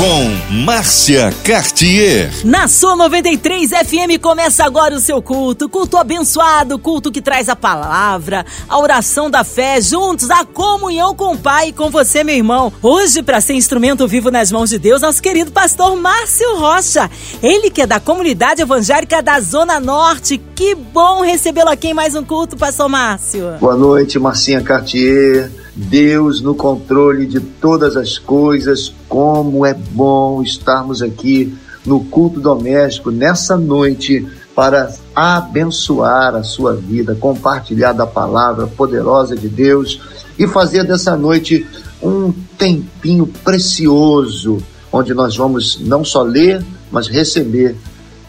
com Márcia Cartier. Na sua 93 FM começa agora o seu culto, culto abençoado, culto que traz a palavra, a oração da fé, juntos a comunhão com o Pai e com você, meu irmão. Hoje, para ser instrumento vivo nas mãos de Deus, nosso querido pastor Márcio Rocha. Ele que é da comunidade evangélica da Zona Norte. Que bom recebê-lo aqui em mais um culto, pastor Márcio. Boa noite, Marcinha Cartier. Deus no controle de todas as coisas. Como é bom estarmos aqui no culto doméstico nessa noite para abençoar a sua vida, compartilhar da palavra poderosa de Deus e fazer dessa noite um tempinho precioso onde nós vamos não só ler, mas receber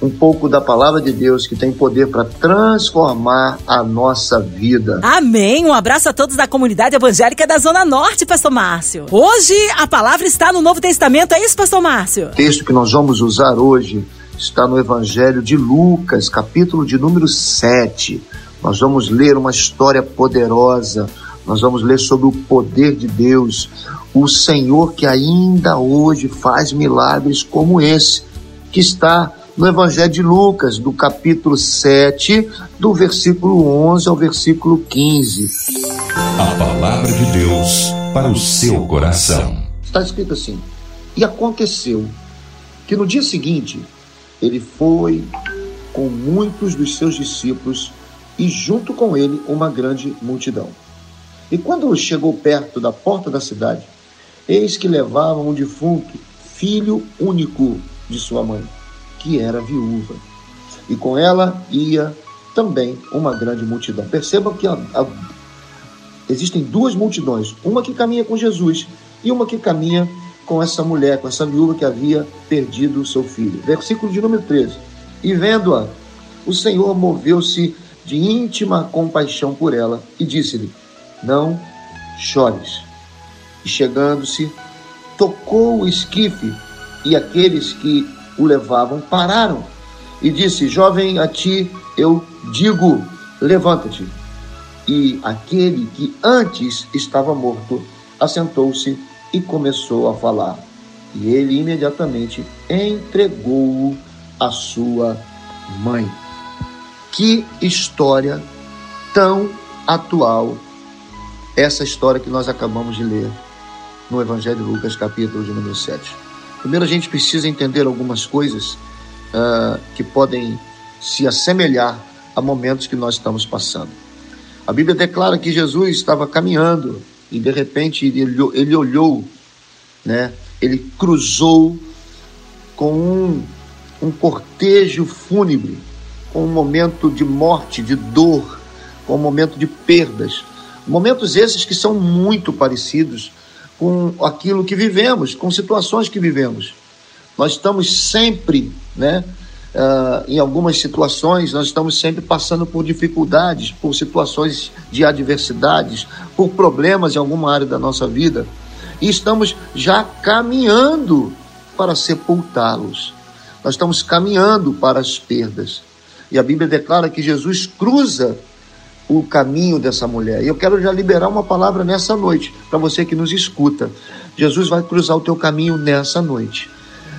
um pouco da palavra de Deus que tem poder para transformar a nossa vida. Amém. Um abraço a todos da comunidade evangélica da Zona Norte, Pastor Márcio. Hoje a palavra está no Novo Testamento, é isso, Pastor Márcio? O texto que nós vamos usar hoje está no Evangelho de Lucas, capítulo de número 7. Nós vamos ler uma história poderosa. Nós vamos ler sobre o poder de Deus, o Senhor que ainda hoje faz milagres como esse, que está no Evangelho de Lucas, do capítulo 7, do versículo 11 ao versículo 15. A palavra de Deus para o seu coração. Está escrito assim: E aconteceu que no dia seguinte ele foi com muitos dos seus discípulos e junto com ele uma grande multidão. E quando chegou perto da porta da cidade, eis que levavam um defunto, filho único de sua mãe que era viúva. E com ela ia também uma grande multidão. Percebam que a, a, existem duas multidões: uma que caminha com Jesus e uma que caminha com essa mulher, com essa viúva que havia perdido o seu filho. Versículo de número 13. E vendo-a, o Senhor moveu-se de íntima compaixão por ela e disse-lhe: Não chores. E chegando-se, tocou o esquife, e aqueles que o levavam pararam e disse: Jovem, a ti eu digo, levanta-te. E aquele que antes estava morto assentou-se e começou a falar. E ele imediatamente entregou-o à sua mãe. Que história tão atual essa história que nós acabamos de ler no Evangelho de Lucas, capítulo de número 7. Primeiro, a gente precisa entender algumas coisas uh, que podem se assemelhar a momentos que nós estamos passando. A Bíblia declara que Jesus estava caminhando e de repente ele ele, olhou, né? ele cruzou com um, um cortejo fúnebre, com um momento de morte, de dor, com um momento de perdas. Momentos esses que são muito parecidos com aquilo que vivemos, com situações que vivemos. Nós estamos sempre, né? Uh, em algumas situações, nós estamos sempre passando por dificuldades, por situações de adversidades, por problemas em alguma área da nossa vida, e estamos já caminhando para sepultá-los. Nós estamos caminhando para as perdas. E a Bíblia declara que Jesus cruza o caminho dessa mulher. E eu quero já liberar uma palavra nessa noite, para você que nos escuta. Jesus vai cruzar o teu caminho nessa noite.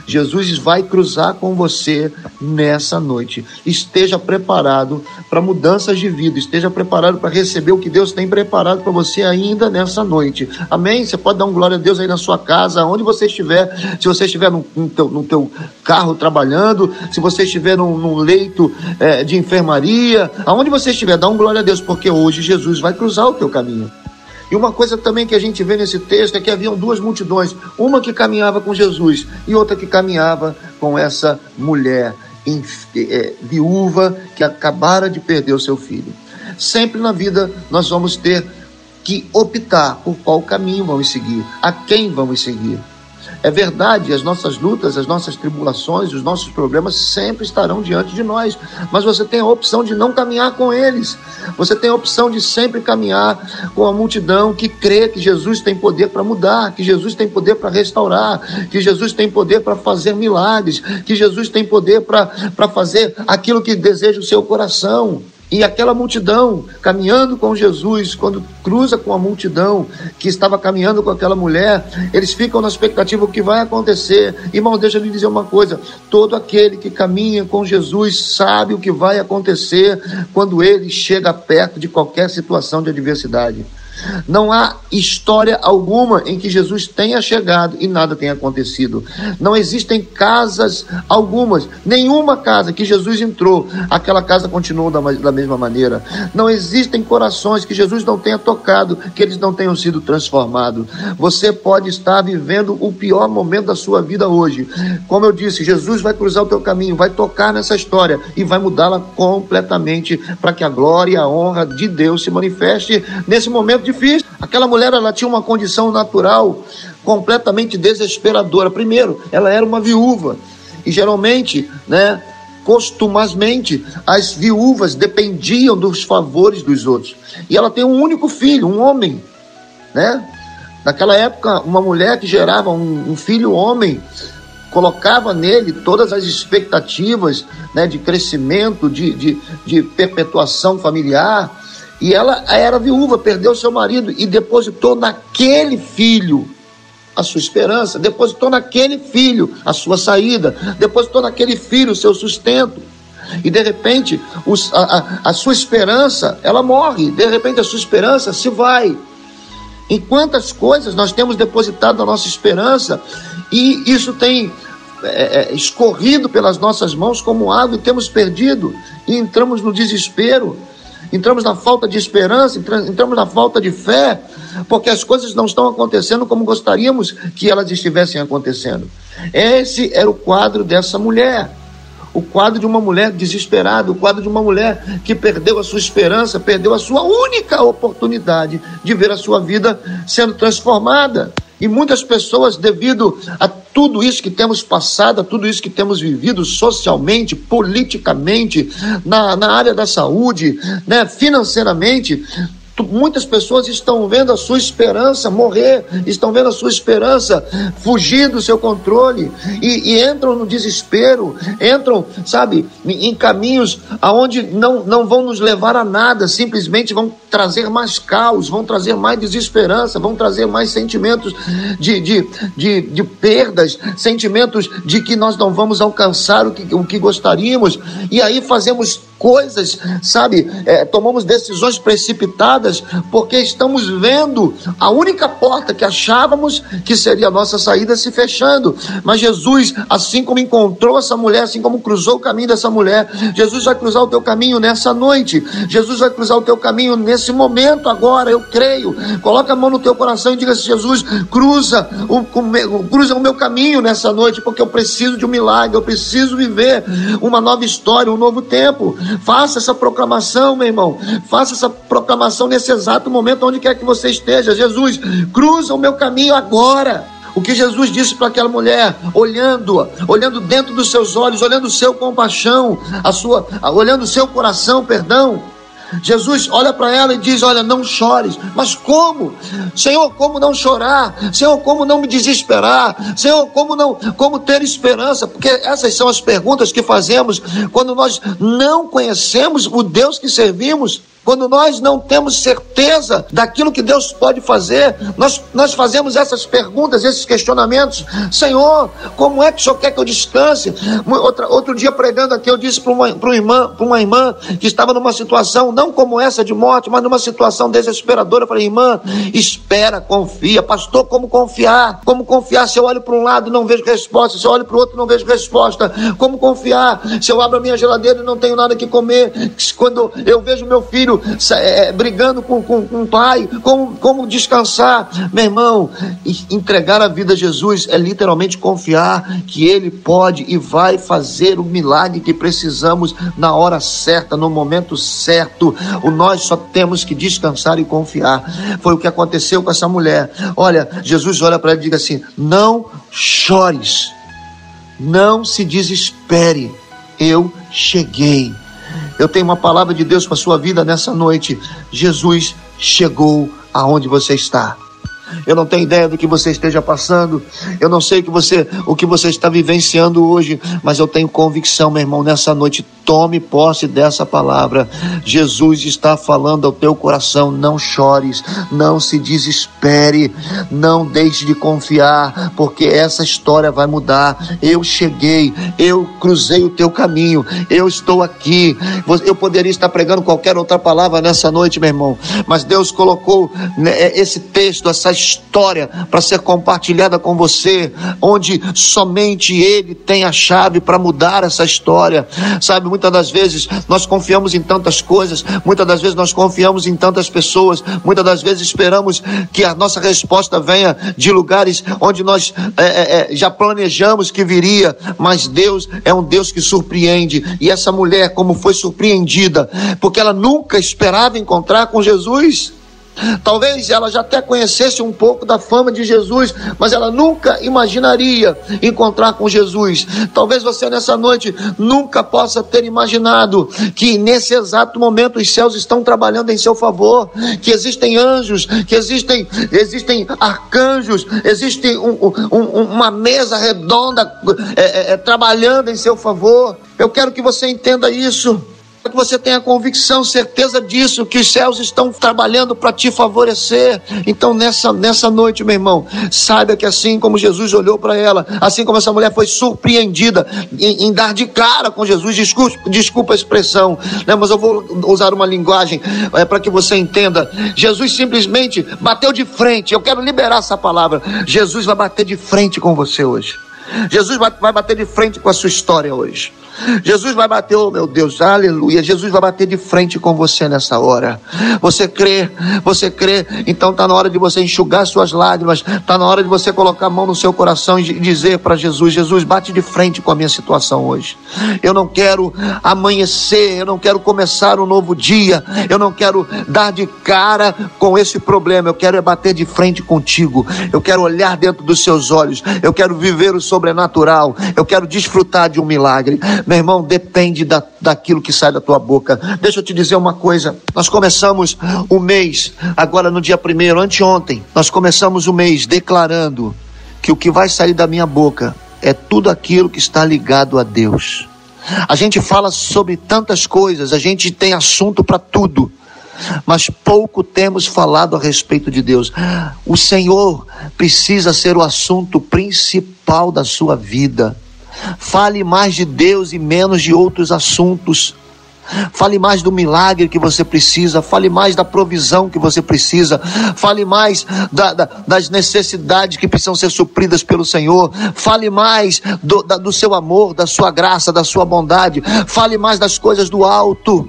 Jesus vai cruzar com você nessa noite. Esteja preparado para mudanças de vida, esteja preparado para receber o que Deus tem preparado para você ainda nessa noite. Amém? Você pode dar um glória a Deus aí na sua casa, onde você estiver, se você estiver no, no, teu, no teu, carro trabalhando, se você estiver num, num leito é, de enfermaria, aonde você estiver, dá um glória a Deus, porque hoje Jesus vai cruzar o teu caminho. E uma coisa também que a gente vê nesse texto é que haviam duas multidões, uma que caminhava com Jesus e outra que caminhava com essa mulher é, viúva que acabara de perder o seu filho. Sempre na vida nós vamos ter que optar por qual caminho vamos seguir, a quem vamos seguir. É verdade, as nossas lutas, as nossas tribulações, os nossos problemas sempre estarão diante de nós, mas você tem a opção de não caminhar com eles. Você tem a opção de sempre caminhar com a multidão que crê que Jesus tem poder para mudar, que Jesus tem poder para restaurar, que Jesus tem poder para fazer milagres, que Jesus tem poder para fazer aquilo que deseja o seu coração. E aquela multidão caminhando com Jesus, quando cruza com a multidão que estava caminhando com aquela mulher, eles ficam na expectativa do que vai acontecer. Irmão, deixa eu lhe dizer uma coisa: todo aquele que caminha com Jesus sabe o que vai acontecer quando ele chega perto de qualquer situação de adversidade. Não há história alguma em que Jesus tenha chegado e nada tenha acontecido. Não existem casas algumas, nenhuma casa que Jesus entrou, aquela casa continuou da, da mesma maneira. Não existem corações que Jesus não tenha tocado, que eles não tenham sido transformados. Você pode estar vivendo o pior momento da sua vida hoje. Como eu disse, Jesus vai cruzar o teu caminho, vai tocar nessa história e vai mudá-la completamente para que a glória e a honra de Deus se manifeste nesse momento difícil. Aquela mulher ela tinha uma condição natural completamente desesperadora. Primeiro, ela era uma viúva e geralmente, né, costumazmente, as viúvas dependiam dos favores dos outros. E ela tem um único filho, um homem, né? Naquela época, uma mulher que gerava um, um filho homem colocava nele todas as expectativas né, de crescimento, de, de, de perpetuação familiar. E ela era viúva, perdeu seu marido e depositou naquele filho a sua esperança, depositou naquele filho a sua saída, depositou naquele filho o seu sustento. E de repente os, a, a, a sua esperança ela morre, de repente a sua esperança se vai. Em quantas coisas nós temos depositado a nossa esperança e isso tem é, é, escorrido pelas nossas mãos como água e temos perdido e entramos no desespero entramos na falta de esperança, entramos na falta de fé, porque as coisas não estão acontecendo como gostaríamos que elas estivessem acontecendo. Esse era o quadro dessa mulher. O quadro de uma mulher desesperada, o quadro de uma mulher que perdeu a sua esperança, perdeu a sua única oportunidade de ver a sua vida sendo transformada. E muitas pessoas, devido a tudo isso que temos passado, a tudo isso que temos vivido socialmente, politicamente, na, na área da saúde, né, financeiramente, Muitas pessoas estão vendo a sua esperança morrer, estão vendo a sua esperança fugir do seu controle e, e entram no desespero, entram, sabe, em caminhos aonde não, não vão nos levar a nada, simplesmente vão trazer mais caos, vão trazer mais desesperança, vão trazer mais sentimentos de, de, de, de perdas, sentimentos de que nós não vamos alcançar o que, o que gostaríamos, e aí fazemos coisas, sabe, é, tomamos decisões precipitadas porque estamos vendo a única porta que achávamos que seria a nossa saída se fechando. Mas Jesus, assim como encontrou essa mulher, assim como cruzou o caminho dessa mulher, Jesus vai cruzar o teu caminho nessa noite. Jesus vai cruzar o teu caminho nesse momento agora, eu creio. Coloca a mão no teu coração e diga assim: Jesus, cruza o, cruza o meu caminho nessa noite, porque eu preciso de um milagre, eu preciso viver uma nova história, um novo tempo. Faça essa proclamação, meu irmão. Faça essa proclamação nesse exato momento, onde quer que você esteja. Jesus, cruza o meu caminho agora. O que Jesus disse para aquela mulher, olhando, olhando dentro dos seus olhos, olhando o seu compaixão, a sua, olhando o seu coração, perdão. Jesus olha para ela e diz: Olha, não chores. Mas como? Senhor, como não chorar? Senhor, como não me desesperar? Senhor, como não, como ter esperança? Porque essas são as perguntas que fazemos quando nós não conhecemos o Deus que servimos. Quando nós não temos certeza daquilo que Deus pode fazer, nós, nós fazemos essas perguntas, esses questionamentos. Senhor, como é que o Senhor quer que eu descanse? Outra, outro dia pregando aqui, eu disse para uma, uma, irmã, uma irmã que estava numa situação, não como essa de morte, mas numa situação desesperadora. Eu falei, irmã, espera, confia. Pastor, como confiar? Como confiar se eu olho para um lado e não vejo resposta? Se eu olho para o outro não vejo resposta? Como confiar se eu abro a minha geladeira e não tenho nada que comer? Quando eu vejo meu filho filho é, brigando com, com, com o pai, como, como descansar. Meu irmão, entregar a vida a Jesus é literalmente confiar que Ele pode e vai fazer o milagre que precisamos na hora certa, no momento certo. O nós só temos que descansar e confiar. Foi o que aconteceu com essa mulher. Olha, Jesus olha para ela e diz assim: Não chores, não se desespere, eu cheguei. Eu tenho uma palavra de Deus para sua vida nessa noite. Jesus chegou aonde você está. Eu não tenho ideia do que você esteja passando. Eu não sei o que você, o que você está vivenciando hoje, mas eu tenho convicção, meu irmão, nessa noite tome posse dessa palavra. Jesus está falando ao teu coração, não chores, não se desespere, não deixe de confiar, porque essa história vai mudar. Eu cheguei, eu cruzei o teu caminho, eu estou aqui. Eu poderia estar pregando qualquer outra palavra nessa noite, meu irmão, mas Deus colocou né, esse texto, essa história para ser compartilhada com você, onde somente Ele tem a chave para mudar essa história. Sabe, muitas das vezes nós confiamos em tantas coisas, muitas das vezes nós confiamos em tantas pessoas, muitas das vezes esperamos que a nossa resposta venha de lugares onde nós é, é, é já planejamos que viria, mas Deus é um Deus que surpreende. E essa mulher, como foi surpreendida, porque ela nunca esperava encontrar com Jesus. Talvez ela já até conhecesse um pouco da fama de Jesus, mas ela nunca imaginaria encontrar com Jesus. Talvez você nessa noite nunca possa ter imaginado que nesse exato momento os céus estão trabalhando em seu favor, que existem anjos, que existem, existem arcanjos, existe um, um, uma mesa redonda é, é, é, trabalhando em seu favor. Eu quero que você entenda isso que você tenha convicção, certeza disso, que os céus estão trabalhando para te favorecer. Então, nessa, nessa noite, meu irmão, saiba que assim como Jesus olhou para ela, assim como essa mulher foi surpreendida em, em, dar de cara com Jesus, desculpa, desculpa a expressão, né, mas eu vou usar uma linguagem é, para que você entenda. Jesus simplesmente bateu de frente. Eu quero liberar essa palavra. Jesus vai bater de frente com você hoje. Jesus vai, vai bater de frente com a sua história hoje. Jesus vai bater, oh meu Deus, aleluia. Jesus vai bater de frente com você nessa hora. Você crê, você crê, então está na hora de você enxugar suas lágrimas, está na hora de você colocar a mão no seu coração e dizer para Jesus: Jesus, bate de frente com a minha situação hoje. Eu não quero amanhecer, eu não quero começar um novo dia, eu não quero dar de cara com esse problema, eu quero é bater de frente contigo, eu quero olhar dentro dos seus olhos, eu quero viver o sobrenatural, eu quero desfrutar de um milagre. Meu irmão, depende da, daquilo que sai da tua boca. Deixa eu te dizer uma coisa. Nós começamos o mês, agora no dia primeiro, anteontem, nós começamos o mês declarando que o que vai sair da minha boca é tudo aquilo que está ligado a Deus. A gente fala sobre tantas coisas, a gente tem assunto para tudo, mas pouco temos falado a respeito de Deus. O Senhor precisa ser o assunto principal da sua vida. Fale mais de Deus e menos de outros assuntos. Fale mais do milagre que você precisa, fale mais da provisão que você precisa, fale mais da, da, das necessidades que precisam ser supridas pelo Senhor, fale mais do, da, do seu amor, da sua graça, da sua bondade, fale mais das coisas do alto,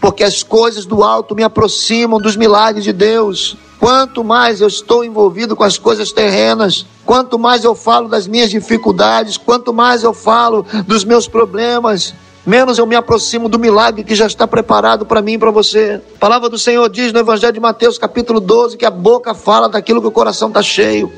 porque as coisas do alto me aproximam dos milagres de Deus. Quanto mais eu estou envolvido com as coisas terrenas, quanto mais eu falo das minhas dificuldades, quanto mais eu falo dos meus problemas, menos eu me aproximo do milagre que já está preparado para mim e para você. A palavra do Senhor diz no Evangelho de Mateus, capítulo 12, que a boca fala daquilo que o coração está cheio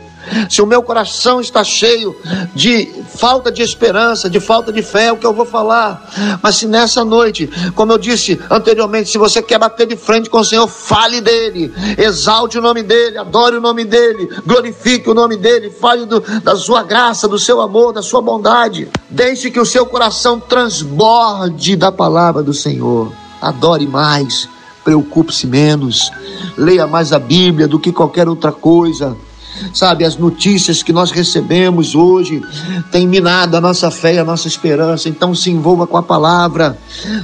se o meu coração está cheio de falta de esperança, de falta de fé, é o que eu vou falar. Mas se nessa noite, como eu disse anteriormente, se você quer bater de frente com o Senhor, fale dele, exalte o nome dele, adore o nome dele, glorifique o nome dele, fale do, da sua graça, do seu amor, da sua bondade. Deixe que o seu coração transborde da palavra do Senhor. Adore mais, preocupe-se menos, leia mais a Bíblia do que qualquer outra coisa Sabe, as notícias que nós recebemos hoje têm minado a nossa fé e a nossa esperança. Então se envolva com a palavra,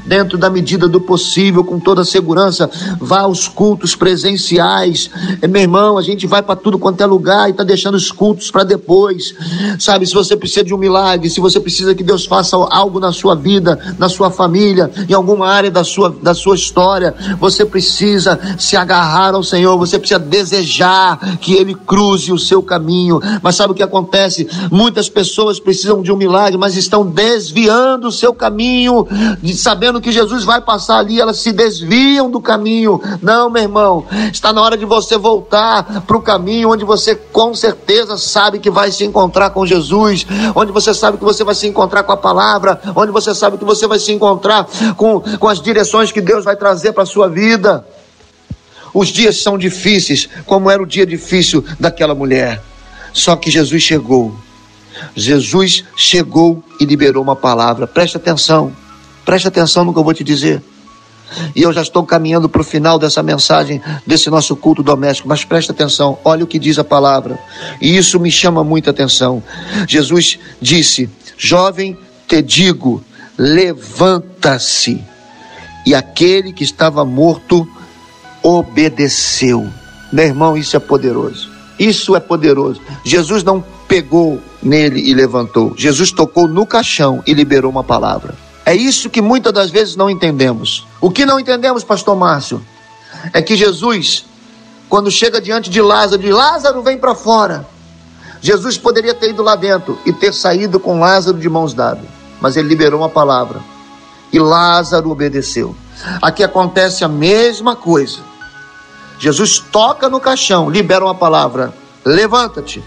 dentro da medida do possível, com toda segurança. Vá aos cultos presenciais. É, meu irmão, a gente vai para tudo quanto é lugar e está deixando os cultos para depois. Sabe, se você precisa de um milagre, se você precisa que Deus faça algo na sua vida, na sua família, em alguma área da sua, da sua história, você precisa se agarrar ao Senhor, você precisa desejar que Ele cruze o seu caminho. Mas sabe o que acontece? Muitas pessoas precisam de um milagre, mas estão desviando o seu caminho, sabendo que Jesus vai passar ali, elas se desviam do caminho. Não, meu irmão, está na hora de você voltar para o caminho onde você com certeza sabe que vai se encontrar com Jesus, onde você sabe que você vai se encontrar com a palavra, onde você sabe que você vai se encontrar com, com as direções que Deus vai trazer para a sua vida. Os dias são difíceis, como era o dia difícil daquela mulher. Só que Jesus chegou. Jesus chegou e liberou uma palavra. Preste atenção. Preste atenção no que eu vou te dizer. E eu já estou caminhando para o final dessa mensagem, desse nosso culto doméstico, mas preste atenção, olha o que diz a palavra. E isso me chama muita atenção. Jesus disse: Jovem, te digo, levanta-se. E aquele que estava morto obedeceu. Meu irmão, isso é poderoso. Isso é poderoso. Jesus não pegou nele e levantou. Jesus tocou no caixão e liberou uma palavra. É isso que muitas das vezes não entendemos. O que não entendemos, pastor Márcio, é que Jesus, quando chega diante de Lázaro, diz: Lázaro, vem para fora. Jesus poderia ter ido lá dentro e ter saído com Lázaro de mãos dadas, mas ele liberou uma palavra e Lázaro obedeceu. Aqui acontece a mesma coisa. Jesus toca no caixão, libera uma palavra: levanta-te.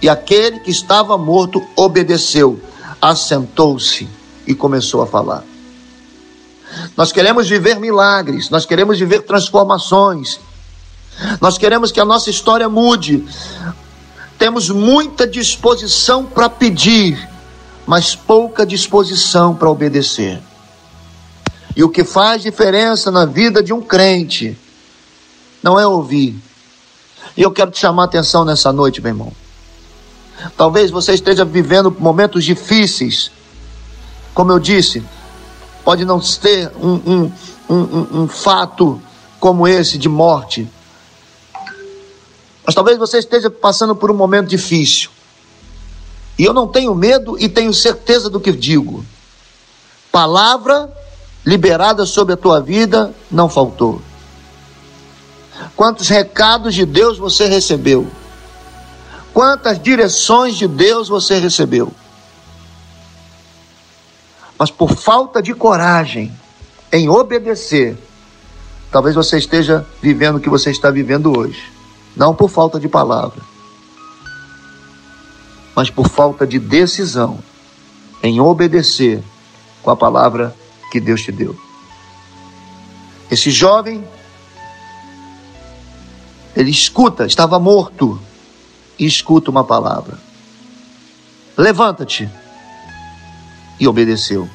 E aquele que estava morto obedeceu, assentou-se e começou a falar. Nós queremos viver milagres, nós queremos viver transformações, nós queremos que a nossa história mude. Temos muita disposição para pedir, mas pouca disposição para obedecer. E o que faz diferença na vida de um crente não é ouvir. E eu quero te chamar a atenção nessa noite, meu irmão. Talvez você esteja vivendo momentos difíceis. Como eu disse, pode não ter um, um, um, um, fato como esse de morte. Mas talvez você esteja passando por um momento difícil. E eu não tenho medo e tenho certeza do que digo. Palavra liberada sobre a tua vida não faltou. Quantos recados de Deus você recebeu? Quantas direções de Deus você recebeu? Mas por falta de coragem em obedecer, talvez você esteja vivendo o que você está vivendo hoje. Não por falta de palavra, mas por falta de decisão em obedecer com a palavra que Deus te deu. Esse jovem ele escuta, estava morto, e escuta uma palavra: Levanta-te. E obedeceu,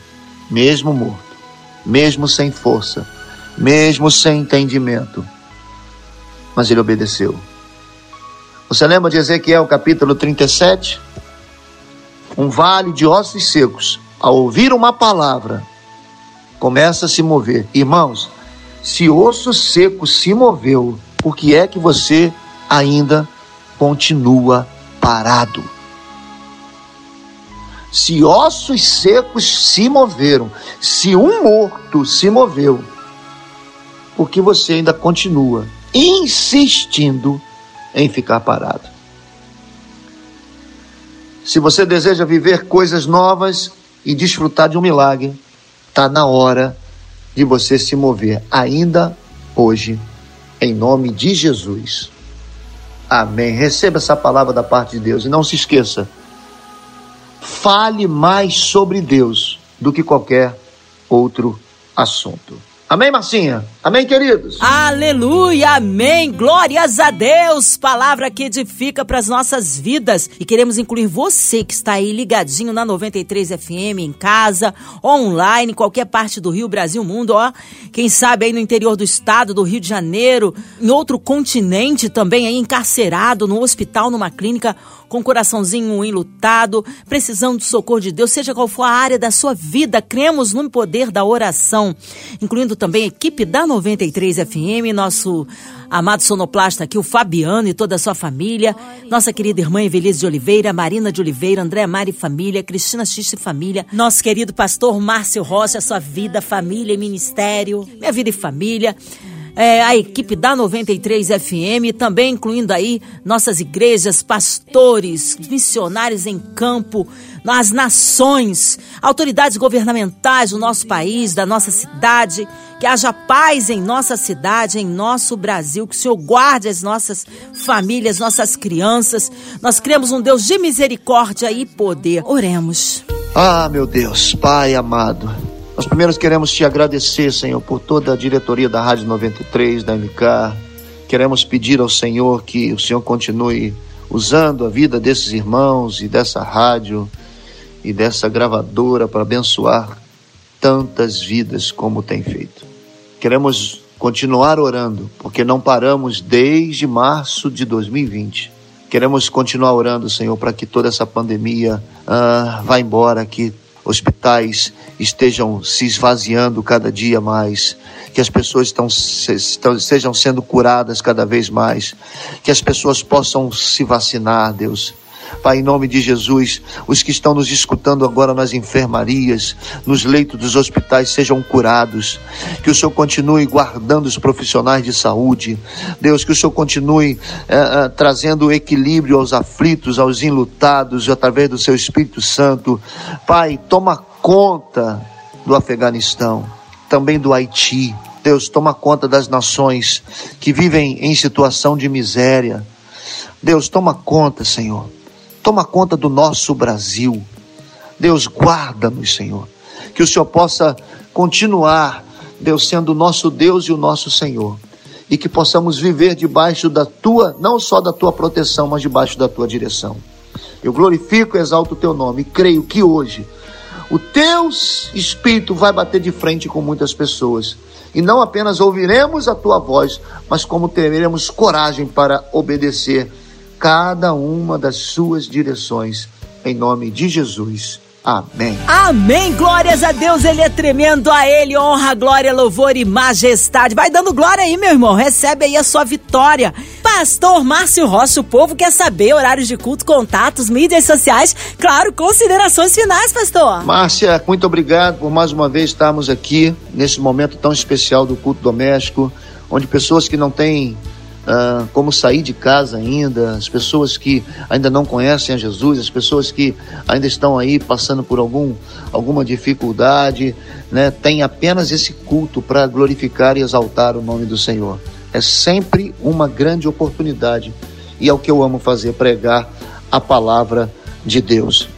mesmo morto, mesmo sem força, mesmo sem entendimento. Mas ele obedeceu. Você lembra de Ezequiel capítulo 37? Um vale de ossos secos, ao ouvir uma palavra, começa a se mover. Irmãos, se osso seco se moveu, por que é que você ainda continua parado? Se ossos secos se moveram, se um morto se moveu, por que você ainda continua insistindo em ficar parado? Se você deseja viver coisas novas e desfrutar de um milagre, está na hora de você se mover ainda hoje em nome de Jesus. Amém. Receba essa palavra da parte de Deus e não se esqueça. Fale mais sobre Deus do que qualquer outro assunto. Amém, Marcinha? Amém, queridos? Aleluia, amém. Glórias a Deus. Palavra que edifica para as nossas vidas. E queremos incluir você que está aí ligadinho na 93 FM, em casa, online, qualquer parte do Rio, Brasil, mundo, ó. Quem sabe aí no interior do estado, do Rio de Janeiro, em outro continente também, aí encarcerado, no hospital, numa clínica com o coraçãozinho enlutado, precisando do socorro de Deus, seja qual for a área da sua vida, cremos no poder da oração, incluindo também a equipe da 93 FM, nosso amado sonoplasta aqui, o Fabiano e toda a sua família, nossa querida irmã Evelise de Oliveira, Marina de Oliveira, André Mari Família, Cristina Xixi Família, nosso querido pastor Márcio Rocha, sua vida, família e ministério, minha vida e família é, a equipe da 93 FM, também incluindo aí nossas igrejas, pastores, missionários em campo, nas nações, autoridades governamentais do nosso país, da nossa cidade, que haja paz em nossa cidade, em nosso Brasil, que o Senhor guarde as nossas famílias, nossas crianças. Nós cremos um Deus de misericórdia e poder. Oremos. Ah, meu Deus, Pai amado. Nós primeiros queremos te agradecer, Senhor, por toda a diretoria da Rádio 93, da MK. Queremos pedir ao Senhor que o Senhor continue usando a vida desses irmãos e dessa rádio e dessa gravadora para abençoar tantas vidas como tem feito. Queremos continuar orando, porque não paramos desde março de 2020. Queremos continuar orando, Senhor, para que toda essa pandemia ah, vá embora, que hospitais estejam se esvaziando cada dia mais, que as pessoas estão, estão, estejam sendo curadas cada vez mais, que as pessoas possam se vacinar, Deus, Pai, em nome de Jesus, os que estão nos escutando agora nas enfermarias, nos leitos dos hospitais, sejam curados. Que o Senhor continue guardando os profissionais de saúde. Deus, que o Senhor continue eh, eh, trazendo equilíbrio aos aflitos, aos enlutados, através do Seu Espírito Santo. Pai, toma conta do Afeganistão, também do Haiti. Deus, toma conta das nações que vivem em situação de miséria. Deus, toma conta, Senhor Toma conta do nosso Brasil. Deus, guarda-nos, Senhor. Que o Senhor possa continuar, Deus, sendo o nosso Deus e o nosso Senhor. E que possamos viver debaixo da tua, não só da tua proteção, mas debaixo da tua direção. Eu glorifico e exalto o teu nome e creio que hoje o teu espírito vai bater de frente com muitas pessoas. E não apenas ouviremos a tua voz, mas como teremos coragem para obedecer cada uma das suas direções. Em nome de Jesus. Amém. Amém. Glórias a Deus, Ele é tremendo. A Ele honra, glória, louvor e majestade. Vai dando glória aí, meu irmão. Recebe aí a sua vitória. Pastor Márcio Rocha, o povo quer saber horários de culto, contatos, mídias sociais. Claro, considerações finais, pastor. Márcia, muito obrigado por mais uma vez estarmos aqui nesse momento tão especial do culto doméstico, onde pessoas que não têm ah, como sair de casa ainda, as pessoas que ainda não conhecem a Jesus, as pessoas que ainda estão aí passando por algum, alguma dificuldade, né, tem apenas esse culto para glorificar e exaltar o nome do Senhor. É sempre uma grande oportunidade e é o que eu amo fazer, pregar a palavra de Deus.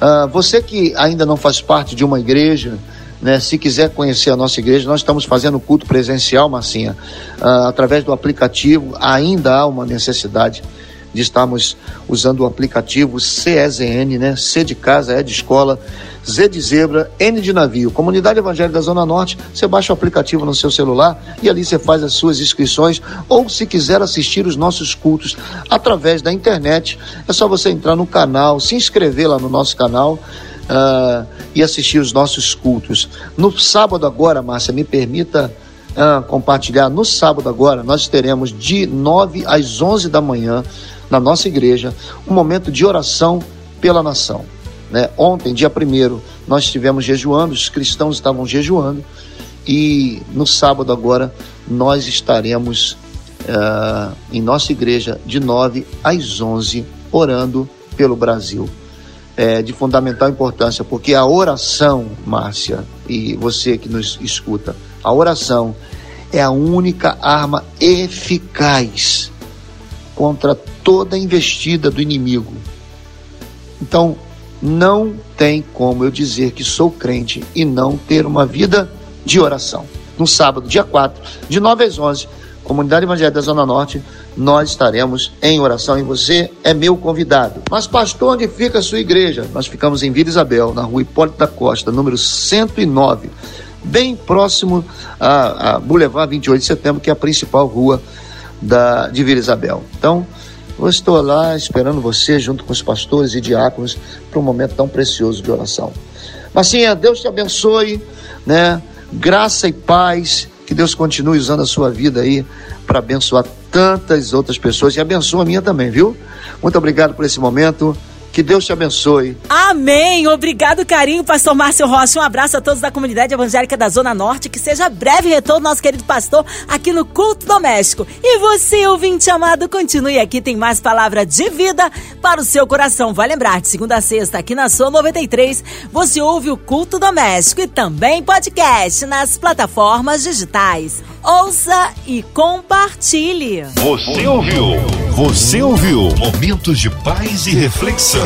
Uh, você que ainda não faz parte de uma igreja, né? Se quiser conhecer a nossa igreja, nós estamos fazendo culto presencial, Marcinha, uh, através do aplicativo. Ainda há uma necessidade de estarmos usando o aplicativo CEZN, né? C de casa, E de escola, Z de zebra, N de navio. Comunidade Evangélica da Zona Norte, você baixa o aplicativo no seu celular e ali você faz as suas inscrições. Ou se quiser assistir os nossos cultos através da internet, é só você entrar no canal, se inscrever lá no nosso canal uh, e assistir os nossos cultos. No sábado agora, Márcia, me permita uh, compartilhar. No sábado agora, nós teremos de 9 às 11 da manhã, na nossa igreja, um momento de oração pela nação. Né? Ontem, dia 1 nós estivemos jejuando, os cristãos estavam jejuando, e no sábado agora nós estaremos uh, em nossa igreja de 9 às 11 orando pelo Brasil é, de fundamental importância, porque a oração, Márcia, e você que nos escuta, a oração é a única arma eficaz contra toda investida do inimigo. Então, não tem como eu dizer que sou crente e não ter uma vida de oração. no sábado, dia 4, de 9 às 11, Comunidade Evangélica da Zona Norte, nós estaremos em oração e você é meu convidado. Mas, pastor, onde fica a sua igreja? Nós ficamos em Vila Isabel, na rua Hipólito da Costa, número 109, bem próximo a, a Boulevard 28 de Setembro, que é a principal rua da, de Vila Isabel. Então, eu estou lá esperando você, junto com os pastores e diáconos, para um momento tão precioso de oração. Marcinha, Deus te abençoe, né? Graça e paz, que Deus continue usando a sua vida aí para abençoar tantas outras pessoas e abençoa a minha também, viu? Muito obrigado por esse momento. Que Deus te abençoe. Amém. Obrigado, carinho, pastor Márcio Rocha. Um abraço a todos da comunidade evangélica da Zona Norte. Que seja breve retorno nosso querido pastor aqui no Culto Doméstico. E você, ouvinte amado, continue aqui. Tem mais palavra de vida para o seu coração. Vai lembrar, de segunda a sexta, aqui na sua 93, você ouve o Culto Doméstico e também podcast nas plataformas digitais. Ouça e compartilhe. Você ouviu? Você ouviu? Momentos de paz e reflexão.